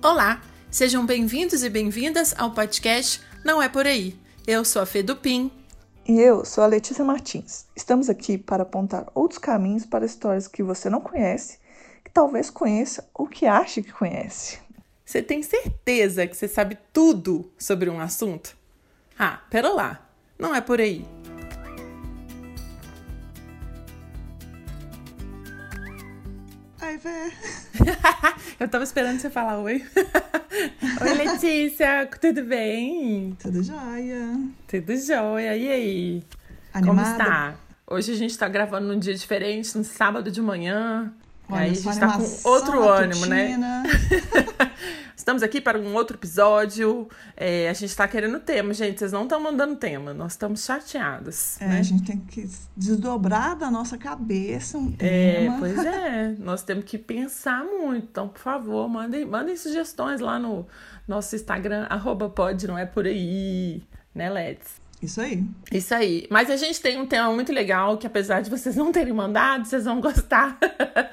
Olá, sejam bem-vindos e bem-vindas ao podcast Não é Por Aí. Eu sou a Fê Dupin. E eu sou a Letícia Martins. Estamos aqui para apontar outros caminhos para histórias que você não conhece, que talvez conheça ou que ache que conhece. Você tem certeza que você sabe tudo sobre um assunto? Ah, pera lá, não é por aí. Fê. Eu tava esperando você falar oi. oi, Letícia, tudo bem? Tudo jóia. Tudo jóia. E aí? Animada? Como está? Hoje a gente tá gravando num dia diferente, no sábado de manhã. Olha, aí a gente tá com outro ânimo, né? Estamos aqui para um outro episódio. É, a gente tá querendo tema, gente. Vocês não estão mandando tema. Nós estamos chateados. É, né? a gente tem que desdobrar da nossa cabeça um É, tema. pois é. Nós temos que pensar muito. Então, por favor, mandem, mandem sugestões lá no nosso Instagram, arroba pode, não é por aí, né, Leds? Isso aí. Isso aí. Mas a gente tem um tema muito legal que, apesar de vocês não terem mandado, vocês vão gostar.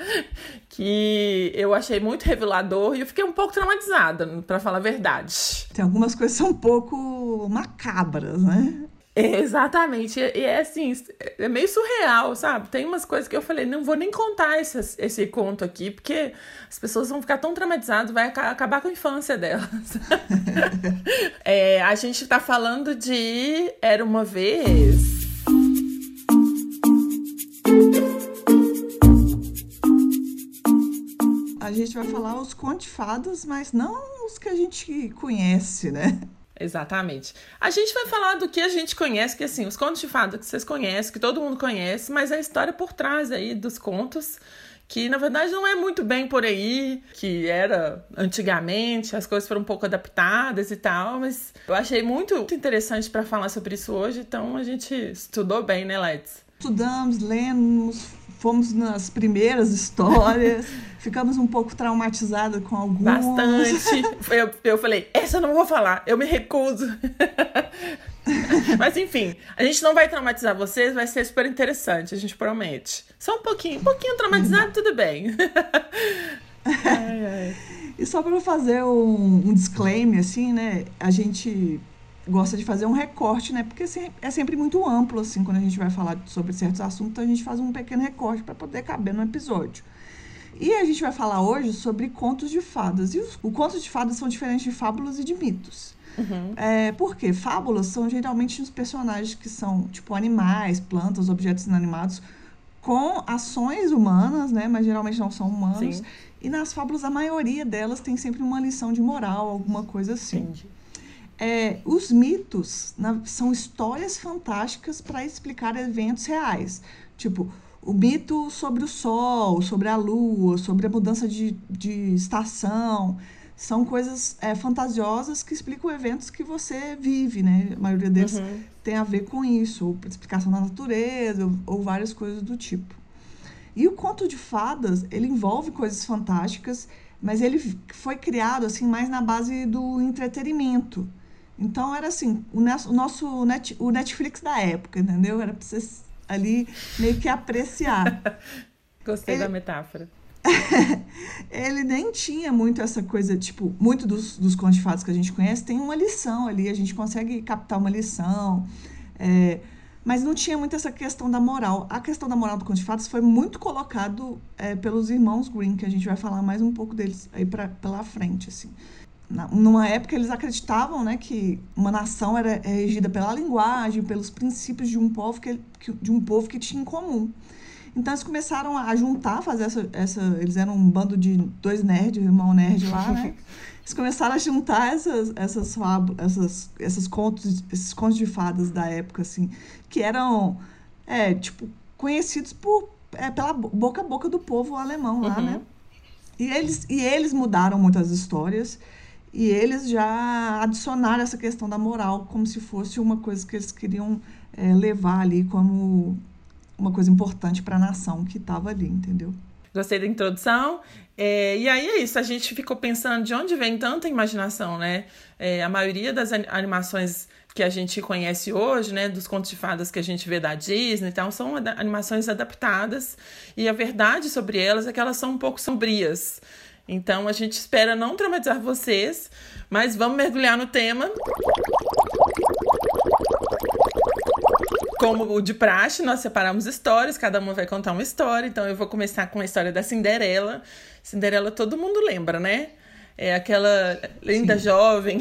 que eu achei muito revelador e eu fiquei um pouco traumatizada, pra falar a verdade. Tem algumas coisas que são um pouco macabras, né? É, exatamente. E é assim, é meio surreal, sabe? Tem umas coisas que eu falei, não vou nem contar esse, esse conto aqui, porque as pessoas vão ficar tão traumatizadas, vai aca- acabar com a infância delas. É, a gente tá falando de Era uma vez. A gente vai falar os fadas, mas não os que a gente conhece, né? Exatamente. A gente vai falar do que a gente conhece, que assim, os contos de fada que vocês conhecem, que todo mundo conhece, mas a história por trás aí dos contos, que na verdade não é muito bem por aí, que era antigamente, as coisas foram um pouco adaptadas e tal, mas eu achei muito interessante para falar sobre isso hoje, então a gente estudou bem, né, Lights? Estudamos, lemos, fomos nas primeiras histórias, ficamos um pouco traumatizadas com algumas. Bastante. Eu, eu falei, essa eu não vou falar, eu me recuso. Mas enfim, a gente não vai traumatizar vocês, vai ser super interessante, a gente promete. Só um pouquinho, um pouquinho traumatizado, tudo bem. Ai, ai. E só para fazer um, um disclaimer, assim, né? A gente gosta de fazer um recorte, né? Porque é sempre muito amplo, assim, quando a gente vai falar sobre certos assuntos, então a gente faz um pequeno recorte para poder caber no episódio. E a gente vai falar hoje sobre contos de fadas. E os, o contos de fadas são diferentes de fábulas e de mitos. Uhum. É, por quê? Fábulas são geralmente os personagens que são, tipo, animais, plantas, objetos inanimados, com ações humanas, né? Mas geralmente não são humanos. Sim. E nas fábulas, a maioria delas tem sempre uma lição de moral, alguma coisa assim. Entendi. É, os mitos na- são histórias fantásticas para explicar eventos reais. Tipo, o mito sobre o sol, sobre a lua, sobre a mudança de, de estação. São coisas é, fantasiosas que explicam eventos que você vive, né? A maioria deles Uhum. tem a ver com isso, ou explicação da natureza, ou, ou várias coisas do tipo. E o conto de fadas, ele envolve coisas fantásticas, mas ele foi criado assim mais na base do entretenimento. Então era assim, o, nosso net, o Netflix da época, entendeu? Era para você ali meio que apreciar. Gostei Ele- da metáfora. ele nem tinha muito essa coisa, tipo, muito dos, dos contos de fadas que a gente conhece tem uma lição ali, a gente consegue captar uma lição, é, mas não tinha muito essa questão da moral. A questão da moral do conto de fadas foi muito colocado é, pelos irmãos Green, que a gente vai falar mais um pouco deles aí pra, pela frente, assim. Na- numa época eles acreditavam né, que uma nação era é regida pela linguagem, pelos princípios de um povo que, que- de um povo que tinha em comum. Então eles começaram a juntar, fazer essa, essa. Eles eram um bando de dois nerds, irmão nerd lá, né? Eles começaram a juntar essas, essas, fábu- essas, essas contos, esses contos de fadas da época, assim, que eram, é, tipo, conhecidos por, é, pela bo- boca a boca do povo alemão lá, Uhum. né? E eles, e eles mudaram muitas histórias e eles já adicionaram essa questão da moral como se fosse uma coisa que eles queriam é, levar ali como uma coisa importante para a nação que estava ali, entendeu? Gostei da introdução. É, e aí é isso, a gente ficou pensando de onde vem tanta imaginação, né? É, a maioria das ani- animações que a gente conhece hoje, né, dos contos de fadas que a gente vê da Disney, então são animações adaptadas e a verdade sobre elas é que elas são um pouco sombrias. Então a gente espera não traumatizar vocês, mas vamos mergulhar no tema. Como o de praxe, nós separamos histórias, cada uma vai contar uma história. Então eu vou começar com a história da Cinderela. Cinderela todo mundo lembra, né? É aquela linda Sim. jovem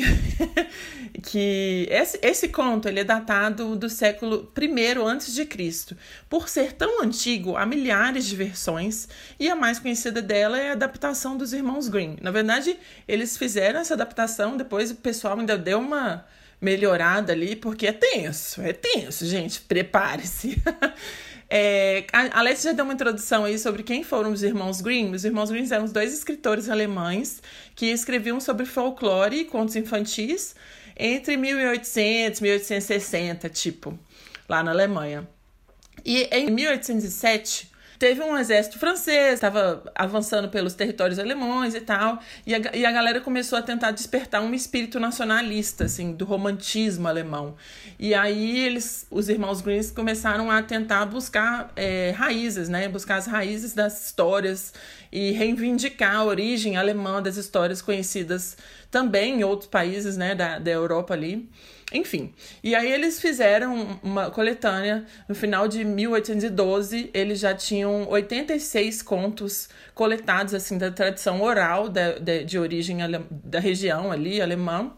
que esse, esse conto ele é datado do século I antes de Cristo. Por ser tão antigo, há milhares de versões e a mais conhecida dela é a adaptação dos irmãos Grimm. Na verdade, eles fizeram essa adaptação, depois o pessoal ainda deu uma melhorada ali, porque é tenso, é tenso, gente, prepare-se. É, a Alex já deu uma introdução aí sobre quem foram os irmãos Grimm. Os irmãos Grimm eram dois escritores alemães que escreviam sobre folclore e contos infantis entre 1800 e 1860, tipo, lá na Alemanha. E em 1807, Teve um exército francês, estava avançando pelos territórios alemães e tal, e a, e a galera começou a tentar despertar um espírito nacionalista, assim, do romantismo alemão. E aí eles, os irmãos Grimm começaram a tentar buscar é, raízes, né? Buscar as raízes das histórias e reivindicar a origem alemã das histórias conhecidas também em outros países, né, da, da Europa ali. Enfim, e aí eles fizeram uma coletânea no final de 1812. Eles já tinham 86 contos coletados assim da tradição oral da, de, de origem da região ali alemã.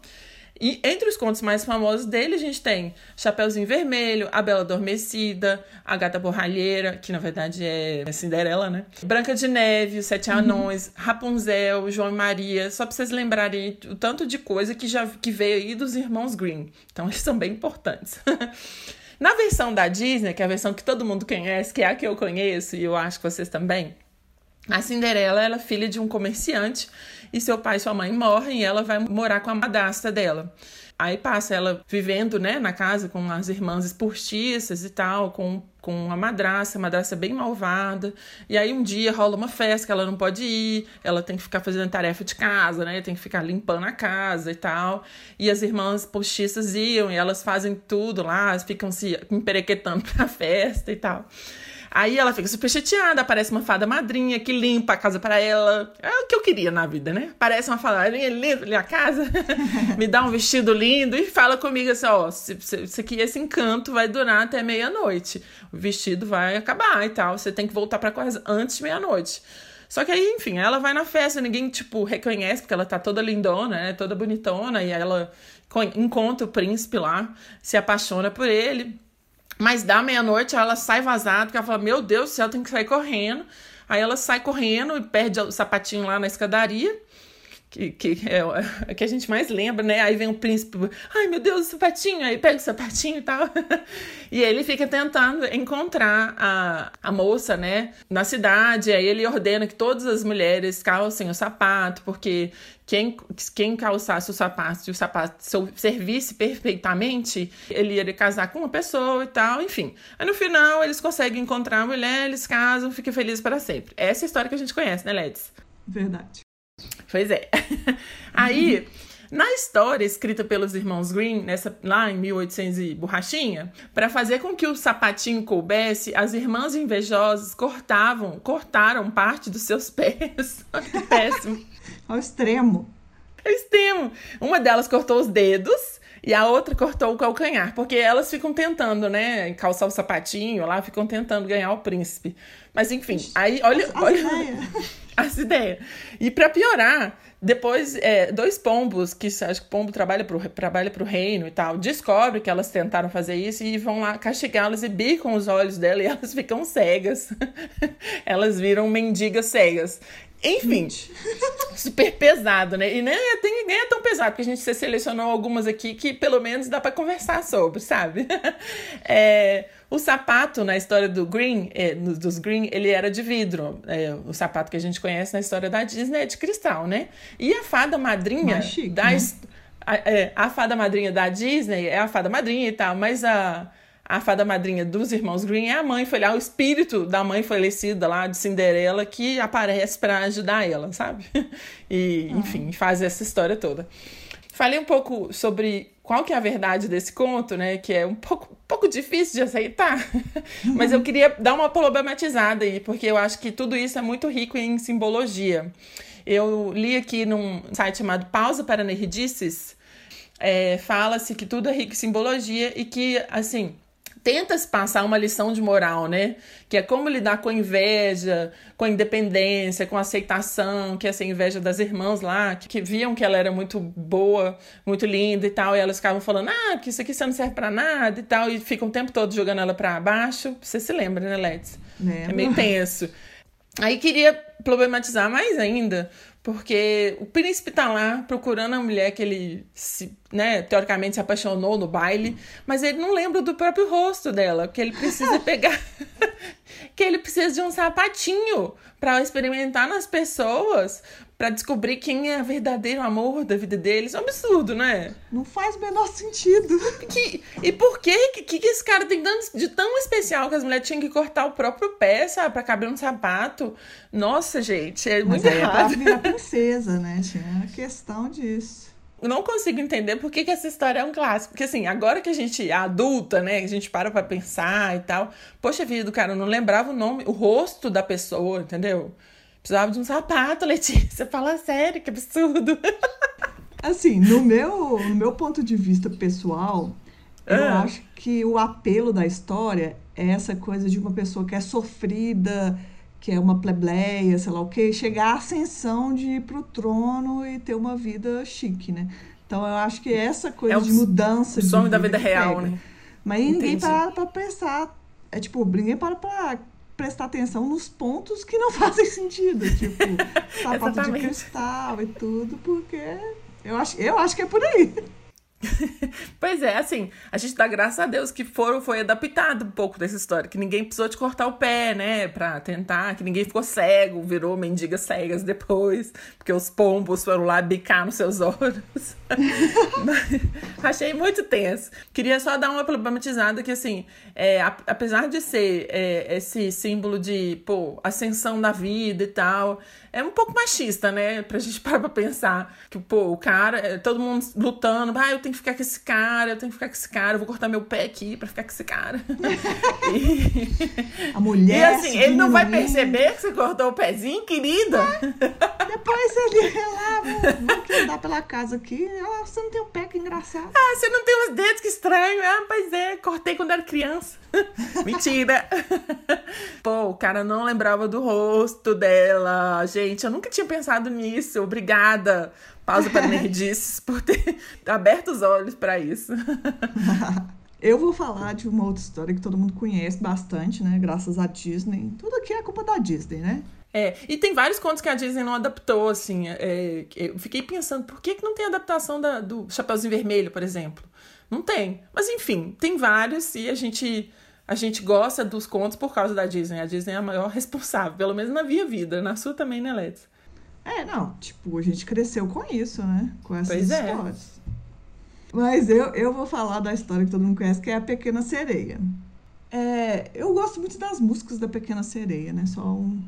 E entre os contos mais famosos dele, a gente tem Chapeuzinho Vermelho, A Bela Adormecida, A Gata Borralheira, que na verdade é Cinderela, né? Branca de Neve, Os Sete uhum. Anões, uhum. Rapunzel, João e Maria, só pra vocês lembrarem o tanto de coisa que já que veio aí dos irmãos Green. Então eles são bem importantes. Na versão da Disney, que é a versão que todo mundo conhece, que é a que eu conheço e eu acho que vocês também, a Cinderela ela é filha de um comerciante e seu pai e sua mãe morrem e ela vai morar com a madrasta dela. Aí passa ela vivendo, né, na casa com as irmãs esportistas e tal, com, com a madrasta, a madrasta bem malvada. E aí um dia rola uma festa que ela não pode ir, ela tem que ficar fazendo tarefa de casa, né, tem que ficar limpando a casa e tal. E as irmãs postiças iam e elas fazem tudo lá, ficam se emperequetando pra festa e tal. Aí ela fica super chateada, aparece uma fada madrinha que limpa a casa para ela. É o que eu queria na vida, né? Parece uma fada madrinha, limpa a casa, me dá um vestido lindo e fala comigo assim: ó, isso aqui, esse encanto vai durar até meia-noite. O vestido vai acabar e tal. Você tem que voltar para casa antes de meia-noite. Só que aí, enfim, ela vai na festa, ninguém, tipo, reconhece, porque ela tá toda lindona, né? Toda bonitona, e ela encontra o príncipe lá, se apaixona por ele. Mas da meia-noite ela sai vazada, porque ela fala: Meu Deus do céu, tem que sair correndo. Aí ela sai correndo e perde o sapatinho lá na escadaria que, que é que a gente mais lembra, né? Aí vem o príncipe, ai meu Deus, o sapatinho, aí pega o sapatinho e tal. e ele fica tentando encontrar a, a moça, né, na cidade. Aí ele ordena que todas as mulheres calcem o sapato, porque quem, quem calçasse o sapato e o sapato servisse perfeitamente, ele ia casar com uma pessoa e tal, enfim. Aí no final eles conseguem encontrar a mulher, eles casam, ficam felizes para sempre. Essa é a história que a gente conhece, né, Ledes? Verdade. Pois é. Aí, na história escrita pelos irmãos Green, nessa, lá em 1800 e borrachinha, para fazer com que o sapatinho coubesse, as irmãs invejosas cortavam, cortaram parte dos seus pés. que péssimo. Ao extremo. Ao extremo. Uma delas cortou os dedos e a outra cortou o calcanhar, porque elas ficam tentando, né, calçar o sapatinho lá, ficam tentando ganhar o príncipe. Mas enfim, aí olha, olha as ideias. E para piorar, depois é, dois pombos, que acho que o pombo trabalha pro, trabalha pro reino e tal, descobre que elas tentaram fazer isso e vão lá castigá-las e bicam os olhos dela e elas ficam cegas. elas viram mendigas cegas. Enfim, super pesado, né? E nem é, tem, nem é tão pesado, porque a gente selecionou algumas aqui que pelo menos dá para conversar sobre, sabe? é, o sapato na história do Green, é, dos Green, ele era de vidro. É, o sapato que a gente conhece na história da Disney é de cristal, né? E a fada madrinha chique, da né? a, é, a fada madrinha da Disney é a fada madrinha e tal, mas a a fada madrinha dos irmãos Green é a mãe foi lá, o espírito da mãe falecida lá de Cinderela que aparece para ajudar ela, sabe? E, enfim, faz essa história toda. Falei um pouco sobre qual que é a verdade desse conto, né? Que é um pouco, um pouco difícil de aceitar. Mas eu queria dar uma problematizada aí, porque eu acho que tudo isso é muito rico em simbologia. Eu li aqui num site chamado Pausa para Nerdices, é, fala-se que tudo é rico em simbologia e que, assim, tenta-se passar uma lição de moral, né? Que é como lidar com a inveja, com a independência, com a aceitação, que é essa inveja das irmãs lá, que, que, viam que ela era muito boa, muito linda e tal, e elas ficavam falando, ah, que isso aqui você não serve para nada e tal, e ficam o tempo todo jogando ela para baixo. Você se lembra, né, Let's? É meio tenso. Aí queria problematizar mais ainda, porque o príncipe tá lá procurando a mulher que ele, se, né, teoricamente se apaixonou no baile, mas ele não lembra do próprio rosto dela, que ele precisa pegar. Que ele precisa de um sapatinho para experimentar nas pessoas, para descobrir quem é o verdadeiro amor da vida deles. É um absurdo, não é? Não faz o menor sentido. Que, e por que, que, que esse cara tem tanto de tão especial que as mulheres tinham que cortar o próprio pé, sabe, pra caber um sapato? Nossa, gente, é muito Mas errado. É pra princesa, né? Tinha a questão disso. Eu não consigo entender por que, que essa história é um clássico. Porque, assim, agora que a gente é adulta, né? A gente para pra pensar e tal. Poxa vida, do cara, eu não lembrava o nome, o rosto da pessoa, entendeu? Precisava de um sapato, Letícia. Fala sério, que absurdo. Assim, no meu, no meu ponto de vista pessoal, eu ah. acho que o apelo da história é essa coisa de uma pessoa que é sofrida, que é uma plebleia, sei lá o quê, chegar à ascensão de ir pro trono e ter uma vida chique, né? Então eu acho que essa coisa é de mudança. O sonho da vida real, pega. né? Mas Entendi. ninguém para pra pensar. É tipo, ninguém para pra prestar atenção nos pontos que não fazem sentido, tipo, sapato de cristal e tudo, porque eu acho, eu acho que é por aí. pois é, assim, a gente dá graças a Deus que foram, foi adaptado um pouco dessa história, que ninguém precisou de cortar o pé, né, pra tentar, que ninguém ficou cego, virou mendigas cegas depois, porque os pombos foram lá bicar nos seus olhos. achei muito tenso. Queria só dar uma problematizada que, assim, é, apesar de ser é, esse símbolo de, pô, ascensão da vida e tal, é um pouco machista, né? Pra gente parar pra pensar. Que, pô, o cara, é, todo mundo lutando, ah, eu tenho que ficar com esse cara, eu tenho que ficar com esse cara, eu vou cortar meu pé aqui pra ficar com esse cara. e... A mulher. E assim, ele não vai perceber que você cortou o pezinho, querida. É. Depois ele lá, vou, vou andar pela casa aqui. Ah, você não tem um pé que engraçado. Ah, você não tem os dedos, que estranho. Ah, pois é, cortei quando era criança. Mentira. Pô, o cara não lembrava do rosto dela. Gente, eu nunca tinha pensado nisso. Obrigada, Pausa para Nerdices, por ter aberto os olhos para isso. Eu vou falar de uma outra história que todo mundo conhece bastante, né? Graças à Disney. Tudo aqui é culpa da Disney, né? É, e tem vários contos que a Disney não adaptou, assim. É, eu fiquei pensando, por que, que não tem adaptação da, do Chapeuzinho Vermelho, por exemplo? Não tem. Mas enfim, tem vários e a gente a gente gosta dos contos por causa da Disney. A Disney é a maior responsável, pelo menos na minha vida. Na sua também, né, Let's? É, não. Tipo, a gente cresceu com isso, né? Com essas pois é. histórias. Mas eu, eu vou falar da história que todo mundo conhece, que é a Pequena Sereia. É, eu gosto muito das músicas da Pequena Sereia, né? Só um,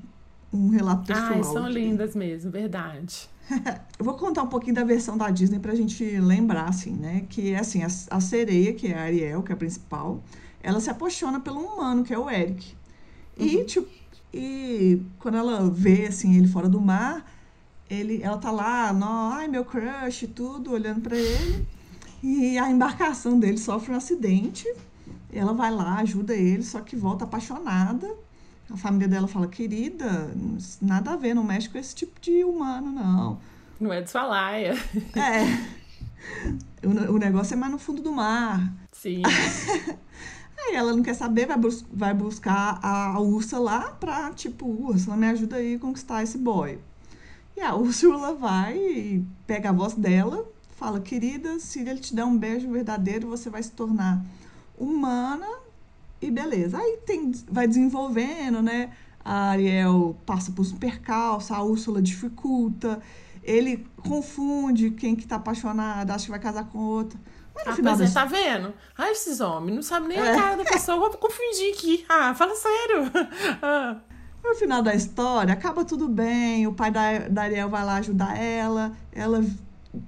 um relato pessoal. Ai, são aqui. lindas mesmo, verdade. eu vou contar um pouquinho da versão da Disney pra gente lembrar, assim, né? Que é assim, a, a sereia, que é a Ariel, que é a principal, ela se apaixona pelo humano, que é o Eric. Uhum. E, tipo, e quando ela vê, assim, ele fora do mar, ele, ela tá lá, no, ai, meu crush e tudo, olhando para ele. E a embarcação dele sofre um acidente. Ela vai lá, ajuda ele, só que volta apaixonada. A família dela fala, querida, nada a ver, não mexe com esse tipo de humano, não. Não é de sua laia. É. O, o negócio é mais no fundo do mar. Sim. Aí ela não quer saber, vai, bus vai buscar a, a Ursa lá pra, tipo, Ursula, me ajuda aí a conquistar esse boy. E a Úrsula vai e pega a voz dela, fala, querida, se ele te der um beijo verdadeiro, você vai se tornar humana e beleza. Aí tem, vai desenvolvendo, né? A Ariel passa por um percalço, a Úrsula dificulta, ele confunde quem que tá apaixonado, acha que vai casar com outra. Ah, pois é, tá vendo? Ai, esses homens não sabem nem é. a cara da pessoa. Vou confundir aqui. Ah, fala sério. ah. No final da história, acaba tudo bem. O pai da, da Ariel vai lá ajudar ela. Ela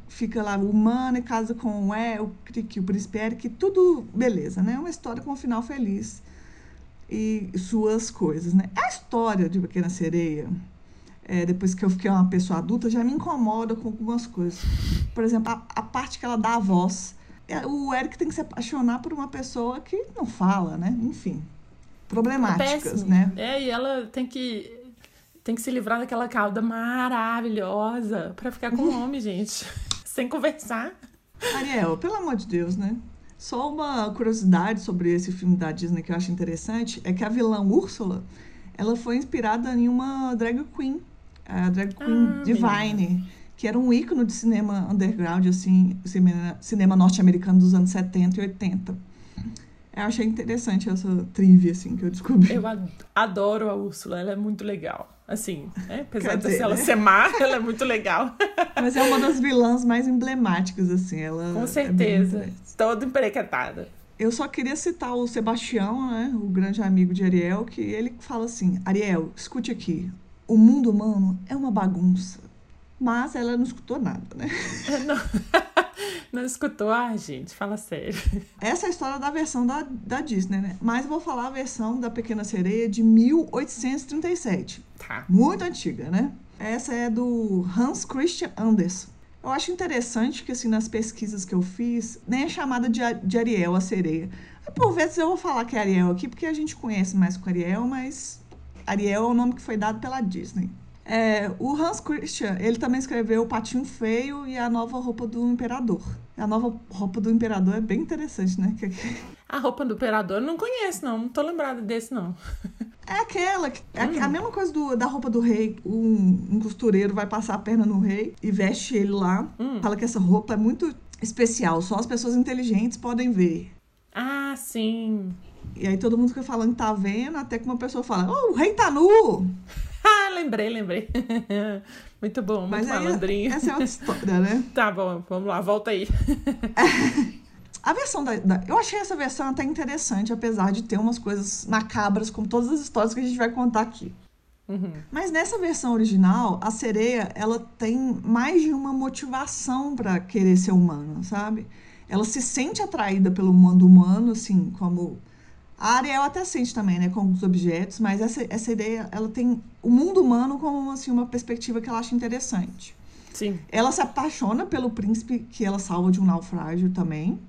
fica lá humana e casa com o, é, o, o príncipe Eric. Tudo beleza, né? Uma história com um final feliz. E suas coisas, né? A história de Pequena Sereia é, depois que eu fiquei uma pessoa adulta, já me incomoda com algumas coisas. Por exemplo, a, a parte que ela dá a voz. É, o Eric tem que se apaixonar por uma pessoa que não fala, né? Enfim, problemáticas, é né? É, e ela tem que tem que se livrar daquela cauda maravilhosa para ficar com o homem, gente. Sem conversar. Ariel, pelo amor de Deus, né? Só uma curiosidade sobre esse filme da Disney que eu acho interessante é que a vilã Úrsula, ela foi inspirada em uma drag queen, a drag queen ah, Divine, menina. que era um ícone de cinema underground, assim, cinema, cinema norte-americano dos anos 70 e 80. Eu achei interessante essa trivia, assim, que eu descobri. Eu adoro a Úrsula, ela é muito legal. Assim, né? apesar de ela né? ser má, ela é muito legal. Mas é uma das vilãs mais emblemáticas, assim. Ela Com é certeza. É toda emperequetada. Eu só queria citar o Sebastião, né? O grande amigo de Ariel, que ele fala assim: Ariel, escute aqui. O mundo humano é uma bagunça. Mas ela não escutou nada, né? Não. Não escutou? Ah, gente, fala sério. Essa é a história da versão da, da Disney, né? Mas vou falar a versão da Pequena Sereia de 1837. Tá. Muito antiga, né? Essa é do Hans Christian Andersen. Eu acho interessante que, assim, nas pesquisas que eu fiz, nem é chamada de, de Ariel a sereia. Por vezes eu vou falar que é Ariel aqui, porque a gente conhece mais com Ariel, mas Ariel é o nome que foi dado pela Disney. É, o Hans Christian, ele também escreveu O Patinho Feio e A Nova Roupa do Imperador. A nova roupa do imperador é bem interessante, né? A roupa do imperador eu não conheço, não. Não tô lembrada desse, não. É aquela, é hum. a mesma coisa do, da roupa do rei. Um, um, costureiro vai passar a perna no rei e veste ele lá. Hum. Fala que essa roupa é muito especial, só as pessoas inteligentes podem ver. Ah, sim. E aí todo mundo fica falando que tá vendo, até que uma pessoa fala, oh, o rei tá nu! Lembrei, lembrei. muito bom, muito Mas malandrinho. Aí, essa é outra história, né? tá bom, vamos lá, volta aí. A versão da, da, Eu achei essa versão até interessante, apesar de ter umas coisas macabras, como todas as histórias que a gente vai contar aqui. Uhum. Mas nessa versão original, a sereia ela tem mais de uma motivação para querer ser humana, sabe? Ela se sente atraída pelo mundo humano, assim, como a Ariel até sente também, né, com os objetos, mas essa, essa ideia, ela tem o mundo humano como assim, uma perspectiva que ela acha interessante. Sim. Ela se apaixona pelo príncipe que ela salva de um naufrágio também,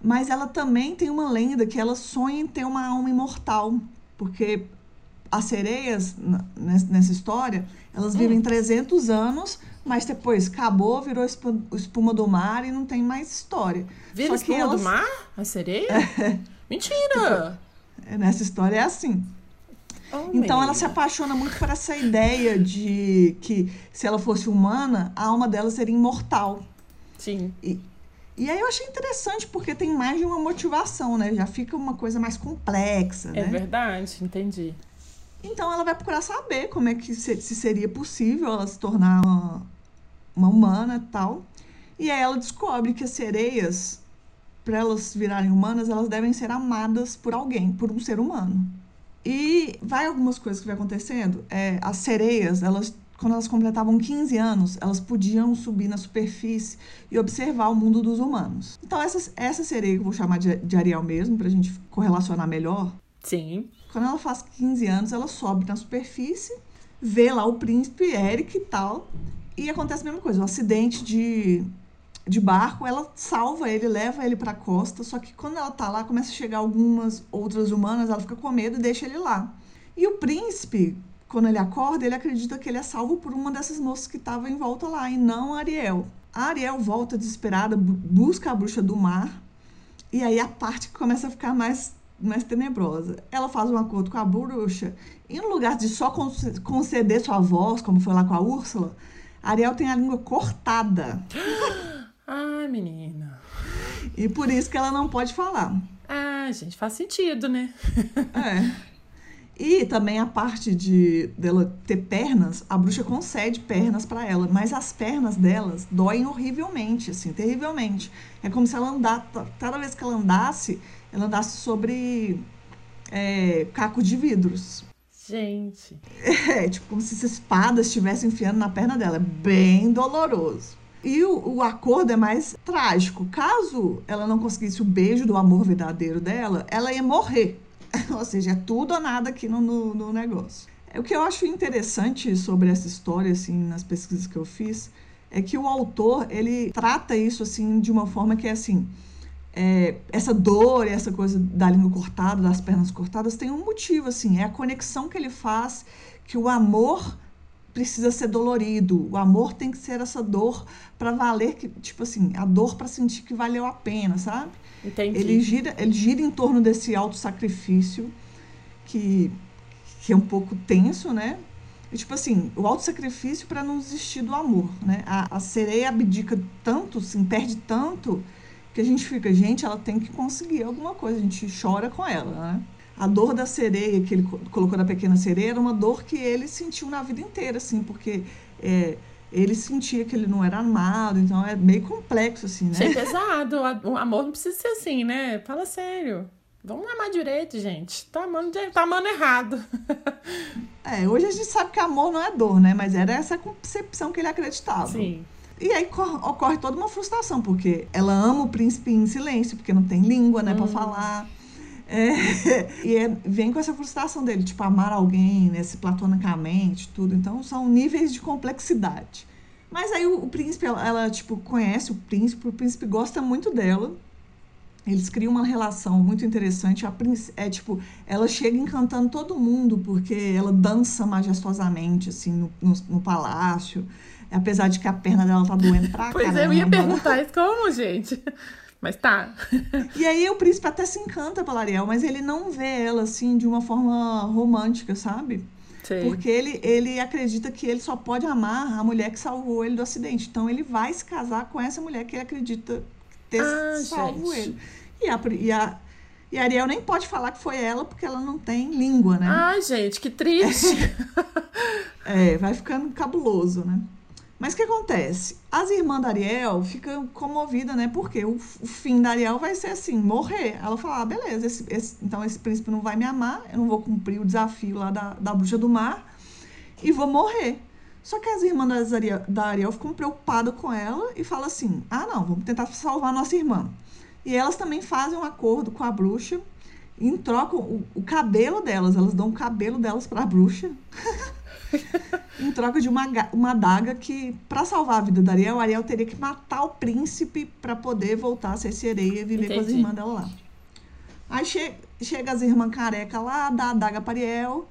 mas ela também tem uma lenda que ela sonha em ter uma alma imortal, porque as sereias, nessa história, elas vivem hum. 300 anos, mas depois acabou, virou espuma do mar e não tem mais história. Vira espuma elas... do mar? A sereia? É. Mentira! Tipo, nessa história é assim. Oh, então ela se apaixona muito por essa ideia de que se ela fosse humana, a alma dela seria imortal. Sim. E, e aí eu achei interessante porque tem mais de uma motivação, né? Já fica uma coisa mais complexa, é né? verdade, entendi. Então ela vai procurar saber como é que se, se seria possível ela se tornar uma, uma humana e tal. E aí ela descobre que as sereias para elas virarem humanas, elas devem ser amadas por alguém, por um ser humano. E vai algumas coisas que vai acontecendo. É, as sereias, elas quando elas completavam 15 anos, elas podiam subir na superfície e observar o mundo dos humanos. Então, essa, essa sereia, que eu vou chamar de, de Ariel mesmo, para a gente correlacionar melhor. Sim. Quando ela faz 15 anos, ela sobe na superfície, vê lá o príncipe Eric e tal, e acontece a mesma coisa, um acidente de de barco, ela salva ele, leva ele para a costa, só que quando ela tá lá, começa a chegar algumas outras humanas, ela fica com medo e deixa ele lá. E o príncipe, quando ele acorda, ele acredita que ele é salvo por uma dessas moças que estava em volta lá, e não Ariel. A Ariel volta desesperada, busca a bruxa do mar, e aí a parte que começa a ficar mais, mais tenebrosa. Ela faz um acordo com a bruxa, e no lugar de só conceder sua voz, como foi lá com a Úrsula, Ariel tem a língua cortada. Ai, menina. E por isso que ela não pode falar. Ah, gente, faz sentido, né? é. E também a parte de dela ter pernas, a bruxa concede pernas para ela, mas as pernas delas doem horrivelmente, assim, terrivelmente. É como se ela andasse, cada vez que ela andasse, ela andasse sobre é, caco de vidros. Gente. É, tipo, como se essa espada estivesse enfiando na perna dela. É bem doloroso. E o, o, acordo é mais trágico. Caso ela não conseguisse o beijo do amor verdadeiro dela, ela ia morrer. ou seja, é tudo ou nada aqui no, no, no negócio. O que eu acho interessante sobre essa história, assim, nas pesquisas que eu fiz, é que o autor, ele trata isso, assim, de uma forma que é assim... É, essa dor, essa coisa da língua cortada, das pernas cortadas, tem um motivo, assim, é a conexão que ele faz, que o amor precisa ser dolorido, o amor tem que ser essa dor para valer, que, tipo assim, a dor para sentir que valeu a pena, sabe? Entendi. Ele gira, ele gira em torno desse auto-sacrifício que, que é um pouco tenso, né? E, tipo assim, o auto-sacrifício para não desistir do amor, né? A, a sereia abdica tanto, assim, perde tanto, que a gente fica, gente, ela tem que conseguir alguma coisa, a gente chora com ela, né? A dor da sereia que ele colocou na pequena sereia era uma dor que ele sentiu na vida inteira, assim, porque é, ele sentia que ele não era amado, então é meio complexo, assim, né? Achei pesado. O amor não precisa ser assim, né? Fala sério. Vamos amar direito, gente. Tá amando, tá amando errado. É, hoje a gente sabe que amor não é dor, né? Mas era essa concepção que ele acreditava. Sim. E aí ocorre toda uma frustração, porque ela ama o príncipe em silêncio, porque não tem língua, né, hum. pra falar. É, e é, vem com essa frustração dele, tipo, amar alguém, né, se platonicamente, tudo. Então, são níveis de complexidade. Mas aí o, o príncipe, ela, ela, tipo, conhece o príncipe, o príncipe gosta muito dela. Eles criam uma relação muito interessante. A é tipo, ela chega encantando todo mundo, porque ela dança majestosamente, assim, no, no, no palácio. Apesar de que a perna dela tá doendo pra pois caramba. Pois eu ia perguntar isso como, gente? Mas tá. e aí o príncipe até se encanta pela Ariel, mas ele não vê ela assim de uma forma romântica, sabe? Sim. Porque ele, ele acredita que ele só pode amar a mulher que salvou ele do acidente. Então ele vai se casar com essa mulher que ele acredita ter ah, salvo gente. ele. E a, e, a, e a Ariel nem pode falar que foi ela porque ela não tem língua, né? Ai, gente, que triste. é, vai ficando cabuloso, né? Mas o que acontece? As irmãs da Ariel ficam comovidas, né? Porque o, o, fim da Ariel vai ser assim, morrer. Ela fala, ah, beleza, esse, esse, então esse príncipe não vai me amar, eu não vou cumprir o desafio lá da, da bruxa do mar e vou morrer. Só que as irmãs da Ariel, da Ariel ficam preocupadas com ela e falam assim, ah, não, vamos tentar salvar a nossa irmã. E elas também fazem um acordo com a bruxa e trocam o, o cabelo delas, elas dão o cabelo delas para a bruxa. em troca de uma, uma adaga que, para salvar a vida da Ariel, Ariel teria que matar o príncipe para poder voltar a ser sereia e viver Entendi. com as irmãs dela lá. Aí che chega as irmãs careca lá, dá a adaga para Ariel.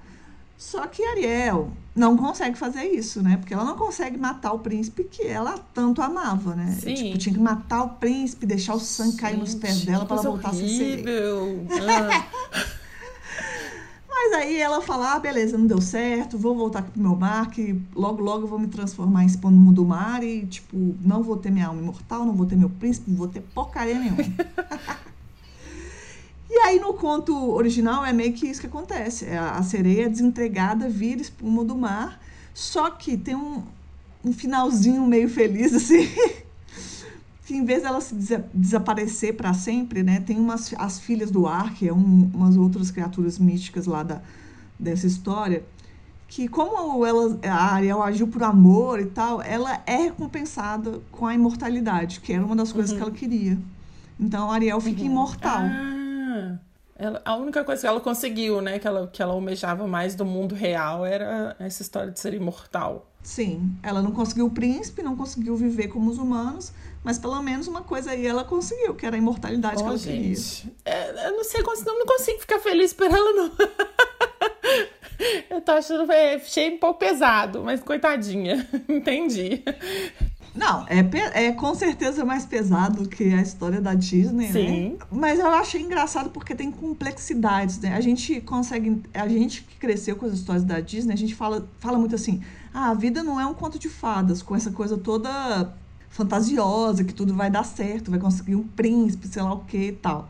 Só que Ariel não consegue fazer isso, né? Porque ela não consegue matar o príncipe que ela tanto amava, né? Sim. Tipo, tinha que matar o príncipe, deixar o sangue cair nos pés dela para ela voltar horrível. a ser sereia. Ah. Mas aí ela fala, ah, beleza, não deu certo, vou voltar aqui pro meu mar, que logo, logo eu vou me transformar em espônimo do mar e, tipo, não vou ter minha alma imortal, não vou ter meu príncipe, não vou ter porcaria nenhuma. e aí no conto original é meio que isso que acontece. É a sereia desentregada vira espuma do mar, só que tem um, um finalzinho meio feliz, assim que em vez dela se desaparecer para sempre, né, tem umas as filhas do ar, que é um, umas outras criaturas místicas lá da, dessa história, que como ela, a Ariel agiu por amor e tal, ela é recompensada com a imortalidade, que era uma das coisas uhum. que ela queria. Então a Ariel fica uhum. imortal. Ah, ela, a única coisa que ela conseguiu, né, que ela, que ela almejava mais do mundo real era essa história de ser imortal. Sim, ela não conseguiu o príncipe, não conseguiu viver como os humanos, mas pelo menos uma coisa aí ela conseguiu, que era a imortalidade oh, que ela gente. queria. É, eu não sei, não, não consigo ficar feliz por ela, não. eu tô achando, é, achei um pouco pesado, mas coitadinha, entendi. Não, é, é com certeza mais pesado que a história da Disney, né? Sim. né? Mas eu achei engraçado porque tem complexidades, né? A gente consegue, a gente que cresceu com as histórias da Disney, a gente fala, fala muito assim, ah, a vida não é um conto de fadas, com essa coisa toda fantasiosa, que tudo vai dar certo, vai conseguir um príncipe, sei lá o que e tal.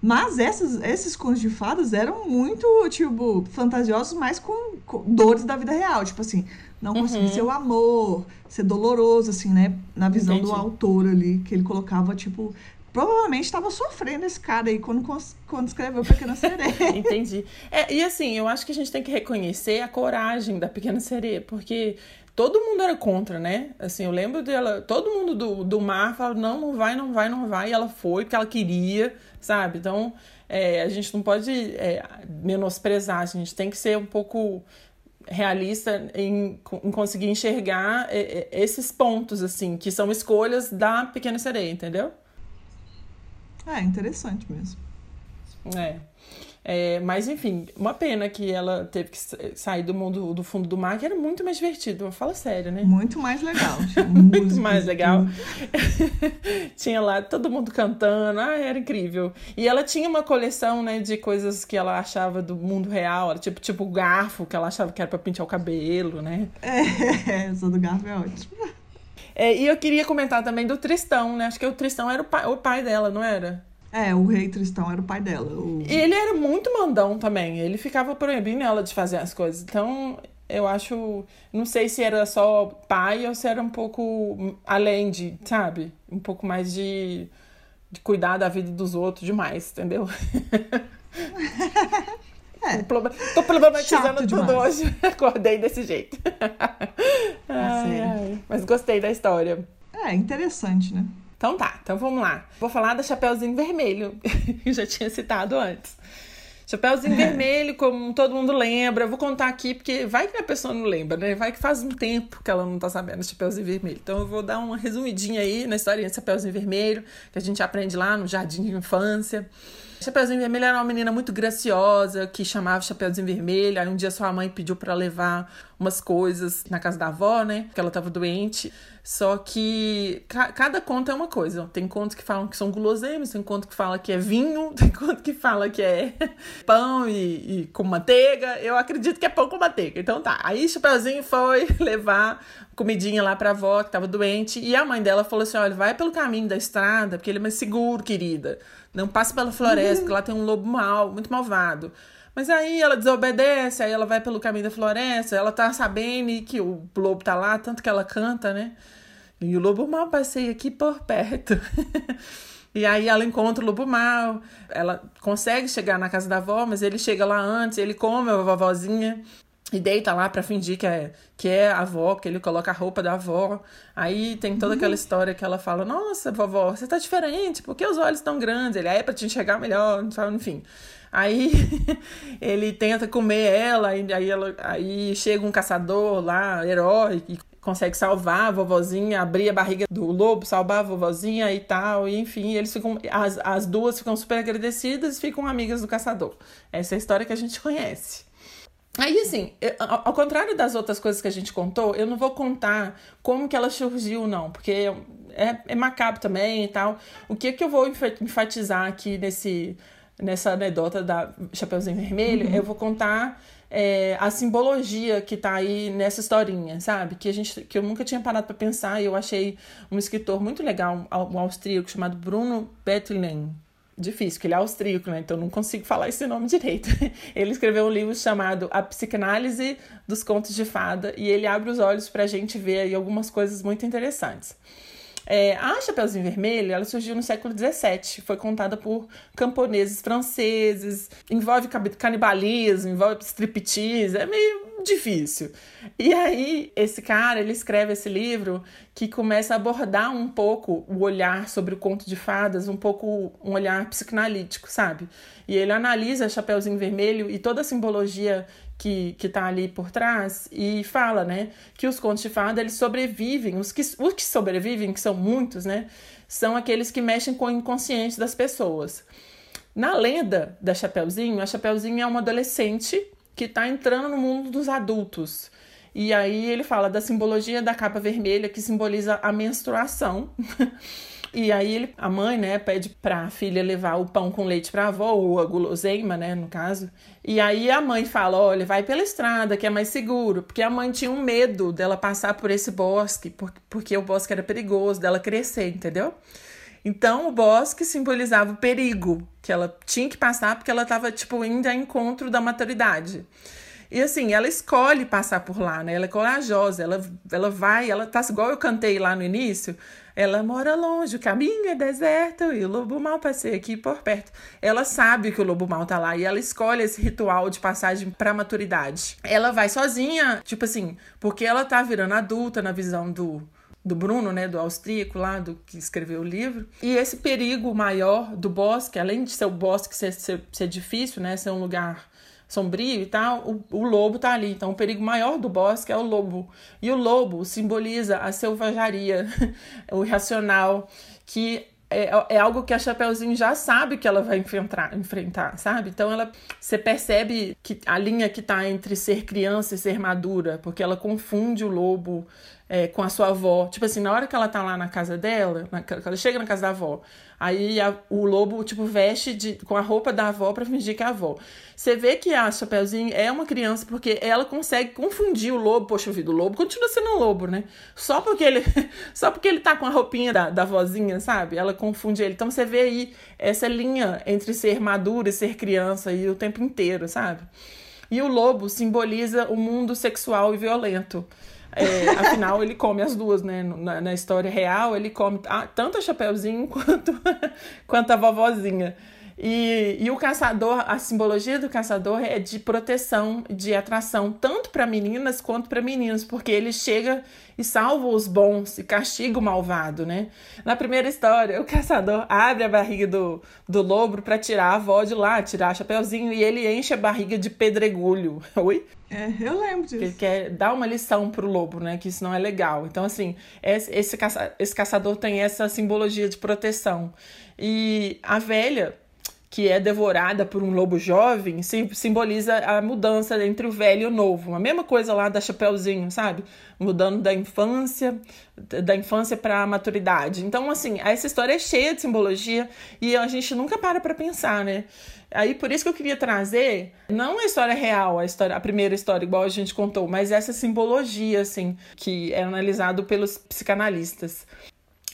Mas essas, esses contos de fadas eram muito, tipo, fantasiosos, mas com, com dores da vida real. Tipo assim, não uhum. conseguir ser o amor, ser doloroso, assim, né? Na visão Entendi. do autor ali, que ele colocava, tipo, provavelmente estava sofrendo esse cara aí quando, quando escreveu Pequena Sereia. Entendi. É, e assim, eu acho que a gente tem que reconhecer a coragem da Pequena Sereia, porque todo mundo era contra, né? Assim, eu lembro dela, todo mundo do, do mar falava, não, não vai, não vai, não vai, e ela foi porque ela queria, sabe? Então, é, a gente não pode é, menosprezar, a gente tem que ser um pouco realista em, em, conseguir enxergar é, é, esses pontos, assim, que são escolhas da Pequena Sereia, entendeu? É, interessante mesmo. É. É, mas enfim, uma pena que ela teve que sair do mundo do fundo do mar, que era muito mais divertido. Fala sério, né? Muito mais legal. muito mais legal. tinha lá todo mundo cantando, ah, era incrível. E ela tinha uma coleção, né, de coisas que ela achava do mundo real, tipo, tipo o garfo, que ela achava que era pra pintar o cabelo, né? É, essa do garfo é ótimo. É, e eu queria comentar também do Tristão, né? Acho que o Tristão era o pai, o pai dela, não era? É, o rei Tristão era o pai dela. O... E ele era muito mandão também. Ele ficava proibindo ela de fazer as coisas. Então, eu acho. Não sei se era só pai ou se era um pouco além de, sabe? Um pouco mais de, de cuidar da vida dos outros demais, entendeu? É. Tô problematizando tudo hoje. Acordei desse jeito. ai, ai. Mas gostei da história. É, interessante, né? Então tá, então vamos lá. Vou falar da Chapeuzinho Vermelho, que já tinha citado antes. Chapeuzinho Vermelho, como todo mundo lembra, eu vou contar aqui porque vai que a pessoa não lembra, né? Vai que faz um tempo que ela não tá sabendo Chapeuzinho Vermelho. Então eu vou dar uma resumidinha aí na historinha de Chapeuzinho Vermelho, que a gente aprende lá no Jardim de Infância. Chapeuzinho Vermelho era uma menina muito graciosa que chamava Chapeuzinho Vermelho. Aí um dia sua mãe pediu para levar umas coisas na casa da avó, né? Porque ela tava doente. Só que ca cada conto é uma coisa. Tem contos que falam que são guloseimas, tem conto que fala que é vinho, tem conto que fala que é pão e, e, com manteiga. Eu acredito que é pão com manteiga. Então tá. Aí Chapeuzinho foi levar comidinha lá pra avó que tava doente. E a mãe dela falou assim: olha, vai pelo caminho da estrada, porque ele é mais seguro, querida. Não passe pela floresta, uhum. porque lá tem um lobo mau, muito malvado. Mas aí ela desobedece, aí ela vai pelo caminho da floresta, ela tá sabendo que o lobo tá lá, tanto que ela canta, né? E o lobo mal passeia aqui por perto. e aí ela encontra o lobo mal, ela consegue chegar na casa da avó, mas ele chega lá antes, ele come a vovozinha e deita lá para fingir que é, que é a avó, que ele coloca a roupa da avó. Aí tem toda aquela história que ela fala: Nossa, vovó, você tá diferente, por que os olhos tão grandes? Ele é para te enxergar melhor, enfim. Aí ele tenta comer ela, e aí, ela, aí chega um caçador lá, herói, e consegue salvar a vovozinha, abrir a barriga do lobo, salvar a vovozinha e tal, e enfim, eles ficam, as, as duas ficam super agradecidas e ficam amigas do caçador. Essa é a história que a gente conhece. Aí, assim, ao contrário das outras coisas que a gente contou, eu não vou contar como que ela surgiu, não, porque é, é macabro também e tal. O que que eu vou enfatizar aqui nesse, nessa anedota da Chapeuzinho Vermelho, uhum. eu vou contar é, a simbologia que tá aí nessa historinha, sabe? Que a gente que eu nunca tinha parado para pensar e eu achei um escritor muito legal, um austríaco chamado Bruno Bettelin. Difícil, que ele é austríaco, né? Então não consigo falar esse nome direito. Ele escreveu um livro chamado A Psicanálise dos Contos de Fada e ele abre os olhos para a gente ver aí algumas coisas muito interessantes. É, a Chapeuzinho Vermelho ela surgiu no século XVII, foi contada por camponeses franceses, envolve canibalismo, envolve striptease, é meio difícil. E aí, esse cara, ele escreve esse livro que começa a abordar um pouco o olhar sobre o conto de fadas, um pouco um olhar psicanalítico, sabe? E ele analisa Chapeuzinho Vermelho e toda a simbologia que, que tá ali por trás e fala, né, que os contos de fada, eles sobrevivem, os que, os que sobrevivem, que são muitos, né, são aqueles que mexem com o inconsciente das pessoas. Na lenda da Chapeuzinho, a Chapeuzinho é uma adolescente que está entrando no mundo dos adultos. E aí ele fala da simbologia da capa vermelha, que simboliza a menstruação. E aí ele, a mãe, né, pede pra filha levar o pão com leite pra avó, ou a guloseima, né, no caso. E aí a mãe fala: olha, vai pela estrada, que é mais seguro. Porque a mãe tinha um medo dela passar por esse bosque, porque o bosque era perigoso, dela crescer, entendeu? Então o bosque simbolizava o perigo que ela tinha que passar porque ela estava tipo indo ao encontro da maturidade. E assim, ela escolhe passar por lá, né? Ela é corajosa, ela, ela vai, ela tá igual eu cantei lá no início. Ela mora longe, o caminho é deserto e o lobo mal passei aqui por perto. Ela sabe que o lobo mal tá lá e ela escolhe esse ritual de passagem pra maturidade. Ela vai sozinha, tipo assim, porque ela tá virando adulta na visão do, do Bruno, né, do austríaco lá, do que escreveu o livro. E esse perigo maior do bosque, além de ser o bosque ser, ser, ser difícil, né, ser um lugar sombrio e tal, o, o lobo tá ali. Então, o perigo maior do bosque é o lobo. E o lobo simboliza a selvageria, o irracional, que é, é, algo que a Chapeuzinho já sabe que ela vai enfrentar, enfrentar, sabe? Então ela você percebe que a linha que tá entre ser criança e ser madura, porque ela confunde o lobo é, com a sua avó. Tipo assim, na hora que ela tá lá na casa dela, na, ela chega na casa da avó, aí a, o lobo, tipo, veste de, com a roupa da avó para fingir que é a avó. Você vê que a Chapeuzinho é uma criança porque ela consegue confundir o lobo. Poxa vida, o lobo continua sendo um lobo, né? Só porque ele, só porque ele tá com a roupinha da, da vozinha, sabe? Ela confunde ele. Então você vê aí essa linha entre ser madura e ser criança aí o tempo inteiro, sabe? E o lobo simboliza o mundo sexual e violento. É, afinal, ele come as duas, né? Na, na história real, ele come ah, tanto a Chapeuzinho quanto, quanto a vovozinha. E, e o caçador, a simbologia do caçador é de proteção, de atração, tanto para meninas quanto para meninos, porque ele chega e salva os bons e castiga o malvado, né? Na primeira história, o caçador abre a barriga do, do lobo para tirar a avó de lá, tirar o chapeuzinho, e ele enche a barriga de pedregulho. Oi? É, eu lembro disso. Ele quer dar uma lição pro lobo, né? Que isso não é legal. Então, assim, esse, esse, caça, esse caçador tem essa simbologia de proteção. E a velha que é devorada por um lobo jovem, simboliza a mudança entre o velho e o novo. A mesma coisa lá da Chapeuzinho, sabe? Mudando da infância, da infância para a maturidade. Então, assim, essa história é cheia de simbologia e a gente nunca para para pensar, né? Aí por isso que eu queria trazer não a história real, a história, a primeira história igual a gente contou, mas essa simbologia assim que é analisado pelos psicanalistas.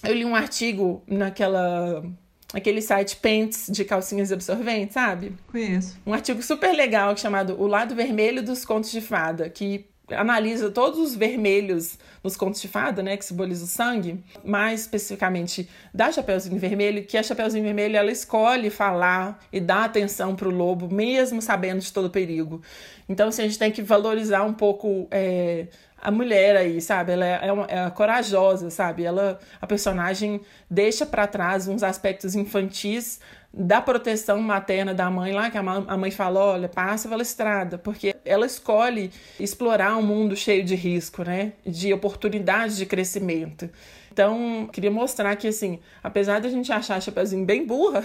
Eu li um artigo naquela aquele site Pants de calcinhas absorventes, sabe? Conheço. Um artigo super legal chamado O Lado Vermelho dos Contos de Fada, que analisa todos os vermelhos nos contos de fada, né, que simboliza o sangue, mais especificamente da Chapeuzinho Vermelho, que a Chapeuzinho Vermelho ela escolhe falar e dar atenção para o lobo, mesmo sabendo de todo o perigo. Então, assim, a gente tem que valorizar um pouco é, a mulher aí, sabe? Ela é, é, uma, é corajosa, sabe? Ela, a personagem deixa para trás uns aspectos infantis da proteção materna da mãe lá, que a mãe fala, olha, passa pela estrada, porque ela escolhe explorar um mundo cheio de risco, né? De oportunidades de crescimento. Então, queria mostrar que, assim, apesar da gente achar a Chapeuzinho bem burra,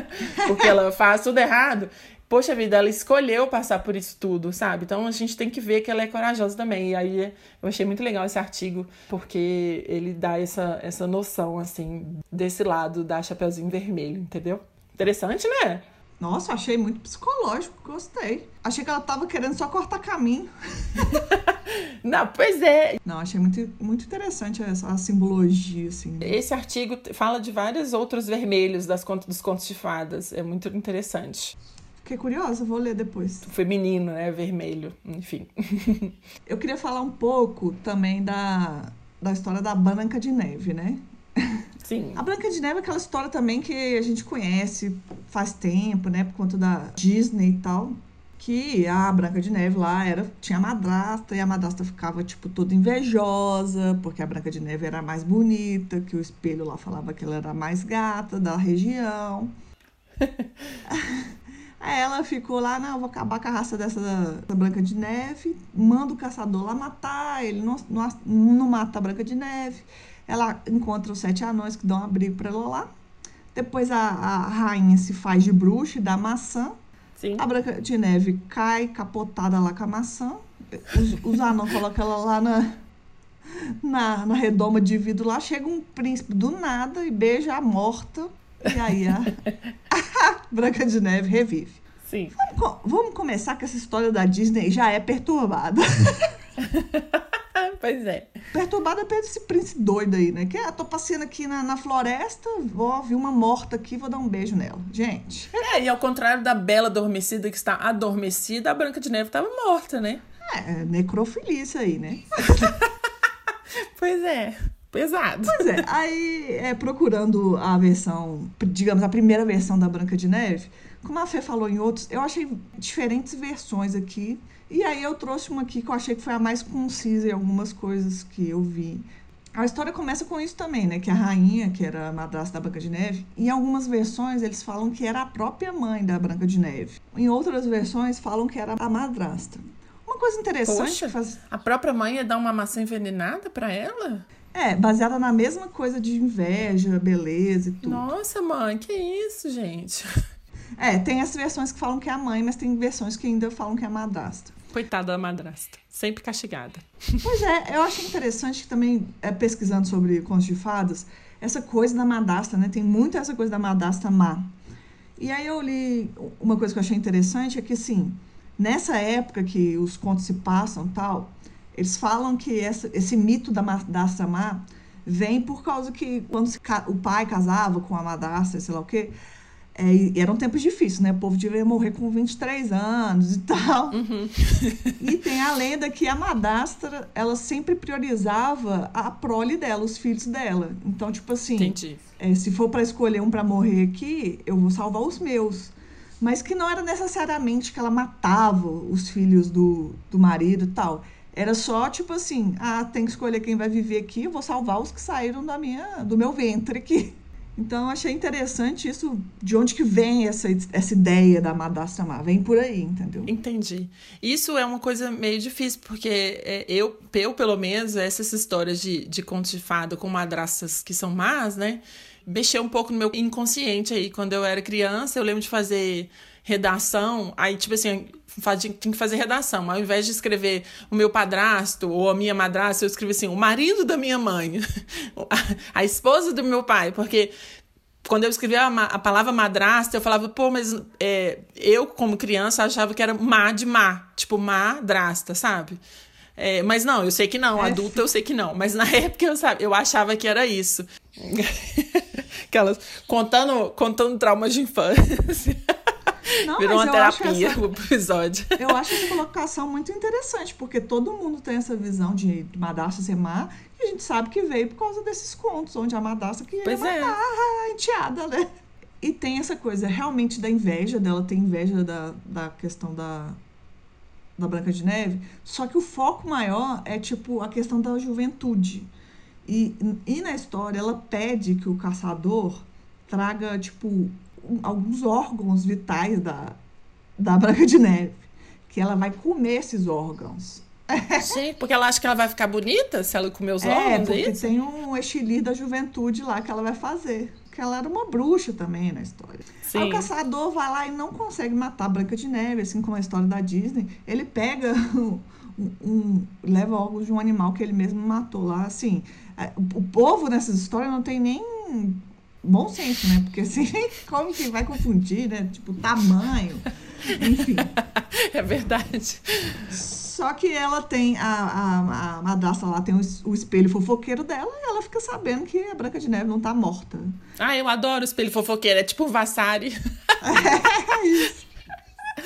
porque ela faz tudo errado, poxa vida, ela escolheu passar por isso tudo, sabe? Então a gente tem que ver que ela é corajosa também. E aí eu achei muito legal esse artigo, porque ele dá essa, essa noção, assim, desse lado da Chapeuzinho Vermelho, entendeu? Interessante, né? Nossa, achei muito psicológico, gostei. Achei que ela tava querendo só cortar caminho. Não, pois é. Não, achei muito, muito interessante essa a simbologia, assim. Esse artigo fala de vários outros vermelhos das dos contos de fadas. É muito interessante. Fiquei curiosa, vou ler depois. Feminino, né? Vermelho, enfim. Eu queria falar um pouco também da, da história da Branca de Neve, né? Sim. A Branca de Neve é aquela história também que a gente conhece faz tempo, né? Por conta da Disney e tal. Que a Branca de Neve lá era, tinha madrasta e a madrasta ficava, tipo, toda invejosa, porque a Branca de Neve era mais bonita, que o espelho lá falava que ela era mais gata da região. Aí ela ficou lá, não, vou acabar com a raça dessa da Branca de Neve, manda o caçador lá matar, ele não, não, não mata a Branca de Neve. Ela encontra os sete anões que dão abrigo para ela lá. Depois a, a rainha se faz de bruxa e dá maçã. Sim. A Branca de Neve cai capotada lá com a maçã. Os, os anões colocam ela lá na, na, na redoma de vidro lá. Chega um príncipe do nada e beija a morta e aí a, Branca de Neve revive. Sim. Vamos, vamos começar que essa história da Disney já é perturbada. pois é. Perturbada pelo esse príncipe doido aí, né? Que ah, tô passeando aqui na, na floresta, vou vi uma morta aqui, vou dar um beijo nela. Gente. É, e ao contrário da Bela Adormecida, que está adormecida, a Branca de Neve estava morta, né? É, necrofilia isso aí, né? pois é pesado. Pois é, aí é, procurando a versão, digamos, a primeira versão da Branca de Neve, como a Fê falou em outros, eu achei diferentes versões aqui. E aí eu trouxe uma aqui que eu achei que foi a mais concisa em algumas coisas que eu vi. A história começa com isso também, né? Que a rainha, que era a madrasta da Branca de Neve, em algumas versões eles falam que era a própria mãe da Branca de Neve. Em outras versões falam que era a madrasta. Uma coisa interessante Poxa, faz... a própria mãe ia dar uma maçã envenenada para ela? É, baseada na mesma coisa de inveja, beleza e tudo. Nossa, mãe, que isso, gente? É, tem as versões que falam que é a mãe, mas tem versões que ainda falam que é a madrasta. Coitada da madrasta, sempre castigada. Pois é, eu acho interessante que também, é, pesquisando sobre contos de fadas, essa coisa da madrasta, né? Tem muito essa coisa da madrasta má. E aí eu li uma coisa que eu achei interessante, é que, assim, nessa época que os contos se passam tal, eles falam que essa, esse mito da madrasta má vem por causa que quando se, o pai casava com a madrasta, sei lá o quê, é, e eram tempos difíceis, né? O povo devia morrer com 23 anos e tal. Uhum. e tem a lenda que a madrastra, ela sempre priorizava a prole dela, os filhos dela. Então, tipo assim. É, se for para escolher um para morrer aqui, eu vou salvar os meus. Mas que não era necessariamente que ela matava os filhos do, do marido e tal. Era só tipo assim, ah, tem que escolher quem vai viver aqui, eu vou salvar os que saíram da minha, do meu ventre aqui. Então, achei interessante isso, de onde que vem essa, essa ideia da madrasta má. Vem por aí, entendeu? Entendi. Isso é uma coisa meio difícil, porque é, eu, eu pelo menos, essas histórias de, de contos de fada com madrastas que são más, né? Mexeu um pouco no meu inconsciente aí. Quando eu era criança, eu lembro de fazer redação, aí, tipo assim, tinha que fazer redação. Ao invés de escrever o meu padrasto ou a minha madrasta, eu escrevi assim, o marido da minha mãe, a esposa do meu pai, porque quando eu escrevia a, a, palavra madrasta, eu falava, pô, mas é, eu, como criança, achava que era má de má, tipo madrasta, sabe? É, mas não, eu sei que não, é. adulta eu sei que não, mas na época eu, sabe, eu achava que era isso. Aquelas contando, contando traumas de infância. Não, Virou uma terapia essa, o episódio. Eu acho essa colocação muito interessante, porque todo mundo tem essa visão de madrasta ser má, e a gente sabe que veio por causa desses contos, onde a madrasta queria pois é. matar é. a enteada, né? E tem essa coisa realmente da inveja dela, tem inveja da, da questão da, da Branca de Neve, só que o foco maior é, tipo, a questão da juventude. E, e na história, ela pede que o caçador traga, tipo, alguns órgãos vitais da, da Branca de Neve, que ela vai comer esses órgãos. Sim, porque ela acha que ela vai ficar bonita se ela comer os é, órgãos, é porque tem um estilir da juventude lá que ela vai fazer. Que ela era uma bruxa também na história. Sim. Aí o caçador vai lá e não consegue matar a Branca de Neve, assim como a história da Disney. Ele pega um, um, leva órgãos de um animal que ele mesmo matou lá, assim. É, o povo nessas histórias não tem nem bom senso, né? Porque assim, como que vai confundir, né? Tipo, tamanho, enfim. É verdade. Só que ela tem, a, a, a madrasta lá tem o, o, espelho fofoqueiro dela e ela fica sabendo que a Branca de Neve não tá morta. Ah, eu adoro o espelho fofoqueiro, é tipo um Vassari. É, isso.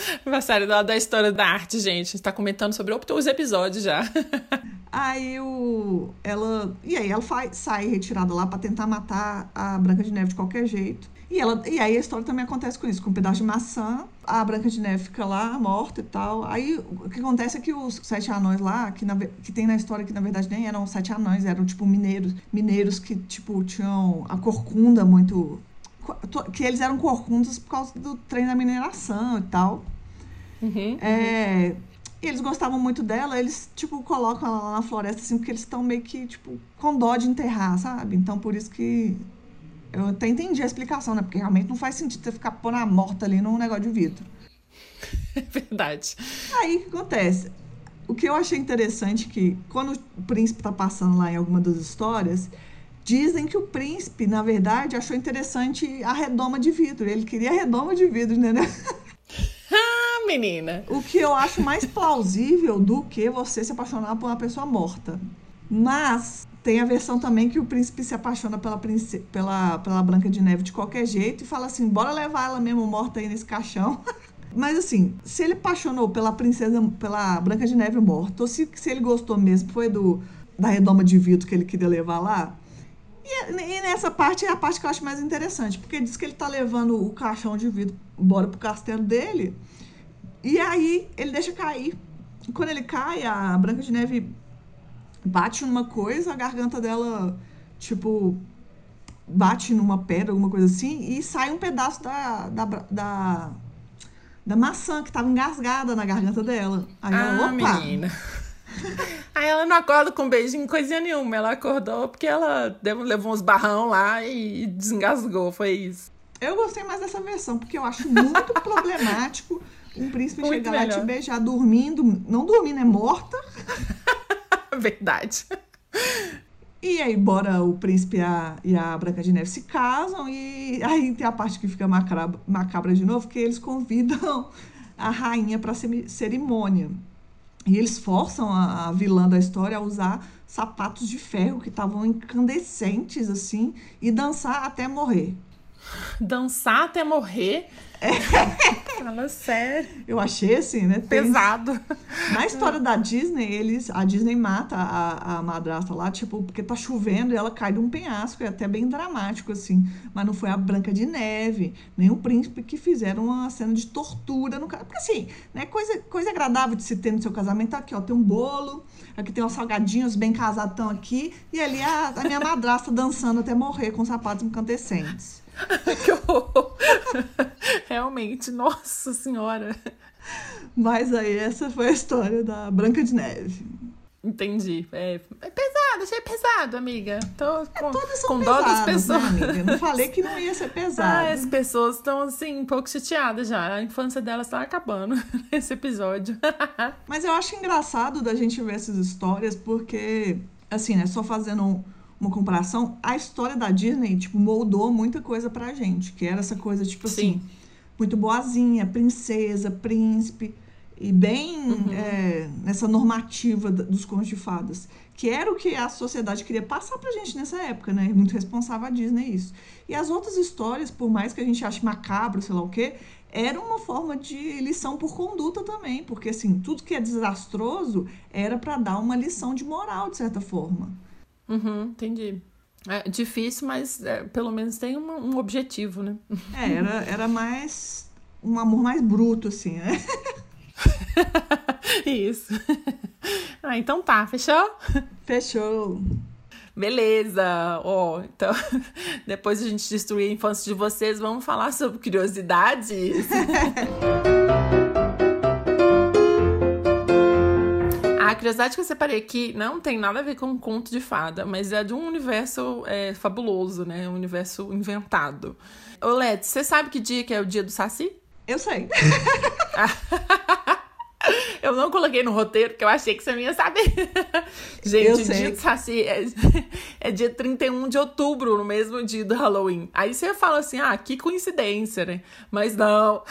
Vassari da, da história da arte, gente. está comentando sobre os episódios já. Aí o, ela. E aí ela faz, sai retirada lá para tentar matar a Branca de Neve de qualquer jeito. E, ela, e aí a história também acontece com isso, com um pedaço de maçã, a Branca de Neve fica lá, morta e tal. Aí o que acontece é que os sete anões lá, que, na, que tem na história que na verdade nem eram sete anões, eram tipo mineiros. Mineiros que, tipo, tinham a corcunda muito. Que eles eram corcundas por causa do trem da mineração e tal. Uhum, é, uhum. E eles gostavam muito dela, eles, tipo, colocam ela lá na floresta, assim, porque eles estão meio que, tipo, com dó de enterrar, sabe? Então, por isso que eu até entendi a explicação, né? Porque realmente não faz sentido você ficar pondo a morta ali num negócio de vidro. É verdade. Aí, o que acontece? O que eu achei interessante é que, quando o príncipe tá passando lá em alguma das histórias, dizem que o príncipe, na verdade, achou interessante a redoma de vidro. Ele queria a redoma de vidro, entendeu? menina. O que eu acho mais plausível do que você se apaixonar por uma pessoa morta. Mas tem a versão também que o príncipe se apaixona pela, pela, pela Branca de Neve de qualquer jeito e fala assim: bora levar ela mesmo morta aí nesse caixão. Mas assim, se ele apaixonou pela princesa, pela Branca de Neve morta, ou se, se ele gostou mesmo, foi do da redoma de vidro que ele queria levar lá. E, e, nessa parte é a parte que eu acho mais interessante, porque diz que ele tá levando o caixão de vidro embora pro castelo dele. E aí ele deixa cair. Quando ele cai, a Branca de Neve bate numa coisa, a garganta dela, tipo, bate numa pedra, alguma coisa assim, e sai um pedaço da, da, da, da maçã que tava engasgada na garganta dela. Aí ela, Ah, opa! menina. Aí ela não acorda com um beijinho, coisinha nenhuma. Ela acordou porque ela deu- levou uns barrão lá e desengasgou. Foi isso. Eu gostei mais dessa versão, porque eu acho muito problemático um príncipe Muito chegar lá e te melhor. beijar dormindo, não dormindo, é morta. Verdade. E aí, bora o príncipe e a, e a Branca de Neve se casam, e aí tem a parte que fica macabra, macabra de novo, que eles convidam a rainha para cerimônia. E eles forçam a, a vilã da história a usar sapatos de ferro que estavam incandescentes, assim, e dançar até morrer. Dançar até morrer. Fala sério. Eu achei assim, né? tem- Pesado. Na história da Disney, eles, a Disney mata a, a madrasta lá, tipo, porque tá chovendo e ela cai de um penhasco, é até bem dramático, assim. Mas não foi a Branca de Neve, nem o príncipe que fizeram uma cena de tortura no cara. Porque assim, né, coisa, coisa agradável de se ter no seu casamento, aqui, ó, tem um bolo, aqui tem uns salgadinhos bem casados tão aqui, e ali a, a minha madrasta dançando até morrer com sapatos incandescentes. que horror. Realmente, nossa senhora. Mas aí essa foi a história da Branca de Neve. Entendi. É, é pesado, achei pesado, amiga. Tô com, Todas são com dó das pesadas, pessoas. né, amiga? Não falei que não ia ser pesado. Ah, as pessoas estão assim, um pouco chateadas já. A infância delas está acabando nesse episódio. Mas eu acho engraçado da gente ver essas histórias, porque, assim, né, só fazendo uma comparação, a história da Disney, tipo, moldou muita coisa pra gente, que era essa coisa, tipo assim, Sim. muito boazinha, princesa, príncipe, e bem é, nessa normativa dos contos de fadas, que era o que a sociedade queria passar pra gente nessa época, né? Muito responsável a Disney isso. E as outras histórias, por mais que a gente ache macabro, sei lá o quê, era uma forma de lição por conduta também, porque assim, tudo que é desastroso era pra dar uma lição de moral, de certa forma. Uhum, entendi. É difícil, mas é, pelo menos tem uma- um objetivo, né? É, era, era mais um amor mais bruto, assim, né? Isso. Ah, então tá, fechou? Fechou. Beleza. Ó, então, depois de a gente destruir a infância de vocês, vamos falar sobre curiosidades. curiosidade que eu separei aqui não tem nada a ver com um conto de fada, mas é de um universo é, fabuloso, né? Um universo inventado. Ô, Led, você sabe que dia que é o dia do Saci? Eu sei. Eu não coloquei no roteiro, porque eu achei que você não ia saber. Gente, dia do Saci é, é dia 31 de outubro, no mesmo dia do Halloween. Aí você fala assim, ah, que coincidência, né? Mas não.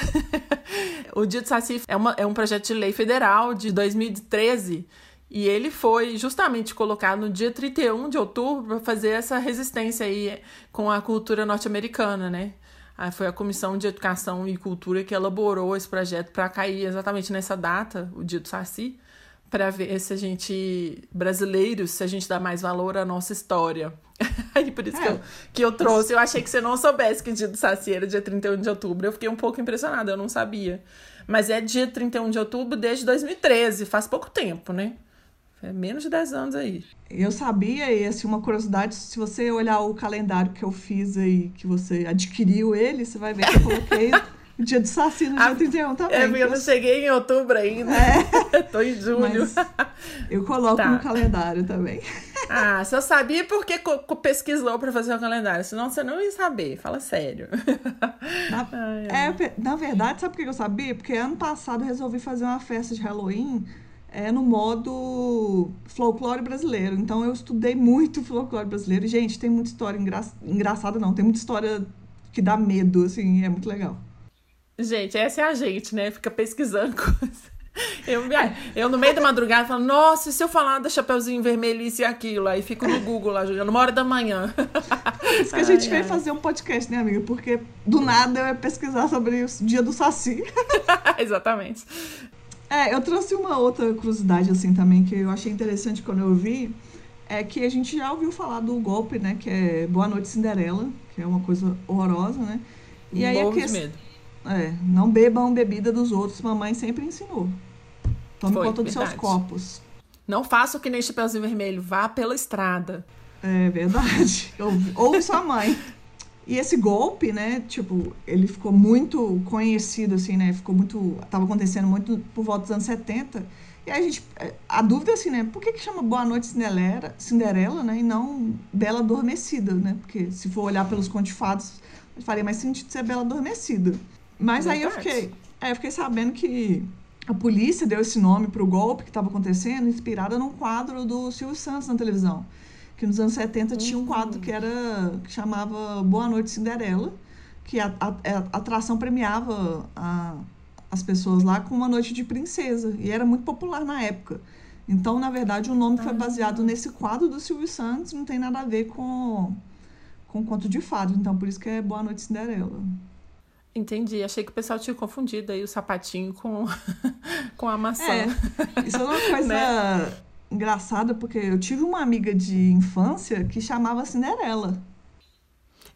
o dia do Saci é, uma, é um projeto de lei federal de 2013. E ele foi justamente colocado no dia 31 de outubro para fazer essa resistência aí com a cultura norte-americana, né? Aí foi a Comissão de Educação e Cultura que elaborou esse projeto para cair exatamente nessa data, o dia do Saci, para ver se a gente, brasileiros, se a gente dá mais valor à nossa história. Aí por isso que, É. eu, que eu trouxe. Eu achei que você não soubesse que o dia do Saci era dia 31 de outubro. Eu fiquei um pouco impressionada, eu não sabia. Mas é dia 31 de outubro desde 2013, faz pouco tempo, né? É menos de 10 anos aí. Eu sabia, e assim, uma curiosidade, se você olhar o calendário que eu fiz aí, que você adquiriu ele, você vai ver que eu coloquei o dia do Saci no Ah, dia 31 também. É, porque eu não cheguei em outubro ainda. Tô em julho. Eu coloco Tá. no calendário também. Ah, se eu sabia por que co- co- pesquisou pra fazer o calendário, senão você não ia saber, fala sério. Na, Ai, é, na verdade, sabe por que eu sabia? Porque ano passado eu resolvi fazer uma festa de Halloween é, no modo folclore brasileiro. Então eu estudei muito folclore brasileiro. E, gente, tem muita história engra... engraçada, não. Tem muita história que dá medo, assim, é muito legal. Gente, essa é a gente, né? Fica pesquisando coisas. Eu, eu no meio da madrugada falo, nossa, e se eu falar do Chapeuzinho Vermelho, isso e aquilo? Aí fico no Google lá, jogando uma hora da manhã. Por isso que a gente Ai, veio ai. fazer um podcast, né, amiga? Porque do nada eu ia pesquisar sobre o dia do Saci. Exatamente. É, eu trouxe uma outra curiosidade, assim, também, que eu achei interessante quando eu vi. É que a gente já ouviu falar do golpe, né? Que é Boa Noite Cinderela, que é uma coisa horrorosa, né? E aí a de questão. medo. É, não bebam bebida dos outros, mamãe sempre ensinou. Tome Foi, conta dos seus verdade. copos. Não faça o que nem Chapeuzinho Vermelho, vá pela estrada. É verdade. Ou sua mãe. E esse golpe, né, tipo, ele ficou muito conhecido, assim, né, ficou muito, tava acontecendo muito por volta dos anos 70, e aí a gente, a dúvida é assim, né, por que que chama Boa Noite Cinderela, Cinderela, né, e não Bela Adormecida, né, porque se for olhar pelos contifados, faria mais sentido ser Bela Adormecida. Mas aí eu fiquei, aí eu fiquei sabendo que a polícia deu esse nome pro golpe que estava acontecendo, inspirada num quadro do Silvio Santos na televisão que nos anos 70 uhum. tinha um quadro que era que chamava Boa Noite Cinderela, que a, a, a atração premiava a, as pessoas lá com uma noite de princesa e era muito popular na época. Então, na verdade, o nome foi baseado nesse quadro do Silvio Santos, não tem nada a ver com com conto de fado, então por isso que é Boa Noite Cinderela. Entendi. Achei que o pessoal tinha confundido aí o sapatinho com, com a maçã. É, isso é uma coisa né? Engraçado porque eu tive uma amiga de infância que chamava Cinderela.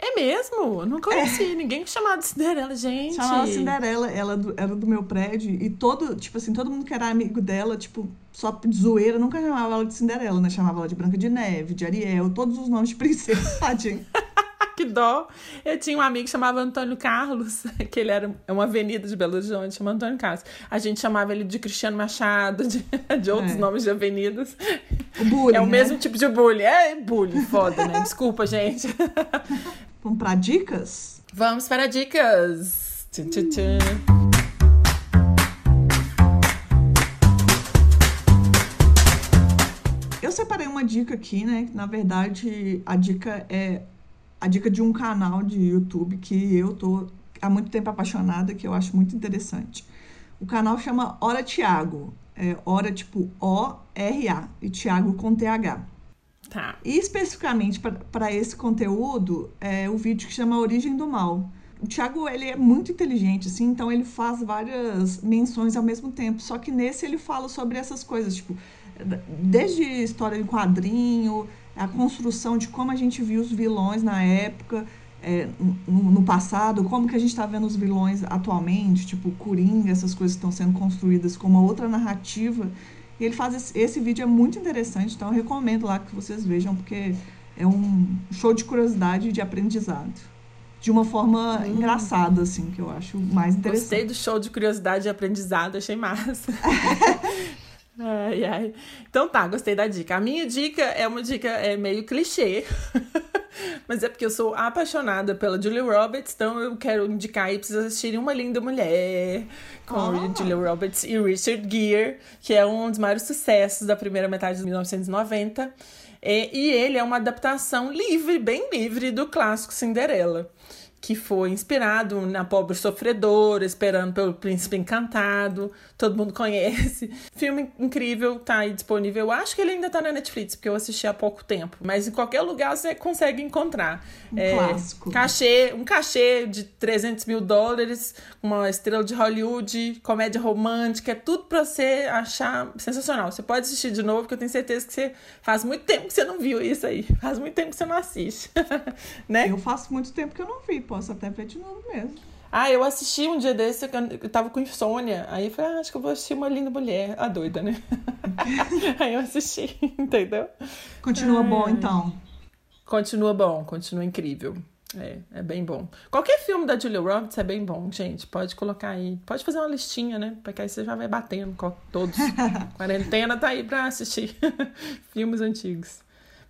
É mesmo? Não conheci é. ninguém chamado Cinderela, gente. Chamava Cinderela, ela do, era do meu prédio e todo, tipo assim, todo mundo que era amigo dela, tipo, só de zoeira, nunca chamava ela de Cinderela, né? Chamava ela de Branca de Neve, de Ariel, todos os nomes de princesa, tadinho. Que dó. Eu tinha um amigo que chamava Antônio Carlos, que ele era uma avenida de Belo Horizonte, chama Antônio Carlos. A gente chamava ele de Cristiano Machado, de, de outros é. nomes de avenidas. O bullying, é o né? mesmo tipo de bullying. É bullying, foda, né? Desculpa, gente. Vamos para dicas? Vamos para dicas. Tchum, tchum, tchum. Eu separei uma dica aqui, né? Na verdade, a dica é a dica de um canal de YouTube que eu tô há muito tempo apaixonada, que eu acho muito interessante. O canal chama Hora Tiago. É Hora tipo O-R-A e Tiago com T-H. Tá. E especificamente para esse conteúdo, é o vídeo que chama Origem do Mal. O Thiago, ele é muito inteligente, assim, então ele faz várias menções ao mesmo tempo. Só que nesse ele fala sobre essas coisas, tipo, desde história em quadrinho, a construção de como a gente viu os vilões na época, é, no, no, passado, como que a gente está vendo os vilões atualmente, tipo Coringa, essas coisas estão sendo construídas com uma outra narrativa. E ele faz esse, esse, vídeo é muito interessante, então eu recomendo lá que vocês vejam, porque é um show de curiosidade e de aprendizado. De uma forma hum. engraçada, assim, que eu acho mais interessante. Gostei do show de curiosidade e aprendizado, achei massa. Ai, ai. Então tá, gostei da dica. A minha dica é uma dica é meio clichê, mas é porque eu sou apaixonada pela Julia Roberts, então eu quero indicar aí pra vocês assistirem Uma Linda Mulher com oh. Julia Roberts e Richard Gere, que é um dos maiores sucessos da primeira metade de 1990. E, e ele é uma adaptação livre, bem livre, do clássico Cinderela que foi inspirado na pobre sofredora, esperando pelo príncipe encantado. Todo mundo conhece. Filme incrível, tá aí disponível. Eu acho que ele ainda tá na Netflix, porque eu assisti há pouco tempo. Mas em qualquer lugar você consegue encontrar. Um é, clássico. Cachê, um cachê de 300 mil dólares, uma estrela de Hollywood, comédia romântica, é tudo pra você achar sensacional. Você pode assistir de novo, porque eu tenho certeza que você faz muito tempo que você não viu isso aí. Faz muito tempo que você não assiste. né? Eu faço muito tempo que eu não vi posso até ver de novo mesmo. Ah, eu assisti um dia desse, eu tava com insônia. Aí eu falei, ah, acho que eu vou assistir uma linda mulher. A doida, né? aí eu assisti, entendeu? Continua bom, então. Continua bom, continua incrível. É, é bem bom. Qualquer filme da Julia Roberts é bem bom, gente. Pode colocar aí. Pode fazer uma listinha, né? Porque aí você já vai batendo com todos. Quarentena tá aí pra assistir filmes antigos.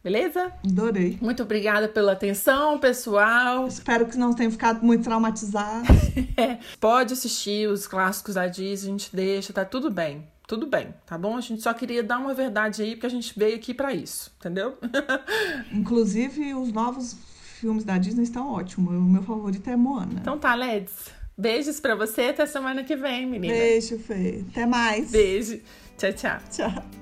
Beleza? Adorei. Muito obrigada pela atenção, pessoal. Espero que não tenham ficado muito traumatizado. é. Pode assistir os clássicos da Disney, a gente deixa, tá tudo bem. Tudo bem, tá bom? A gente só queria dar uma verdade aí, porque a gente veio aqui para isso, entendeu? Inclusive, os novos filmes da Disney estão ótimos. O meu favorito é Moana. Então tá, Leds. Beijos para você, até semana que vem, menina. Beijo, Fê. Até mais. Beijo. Tchau, tchau. Tchau.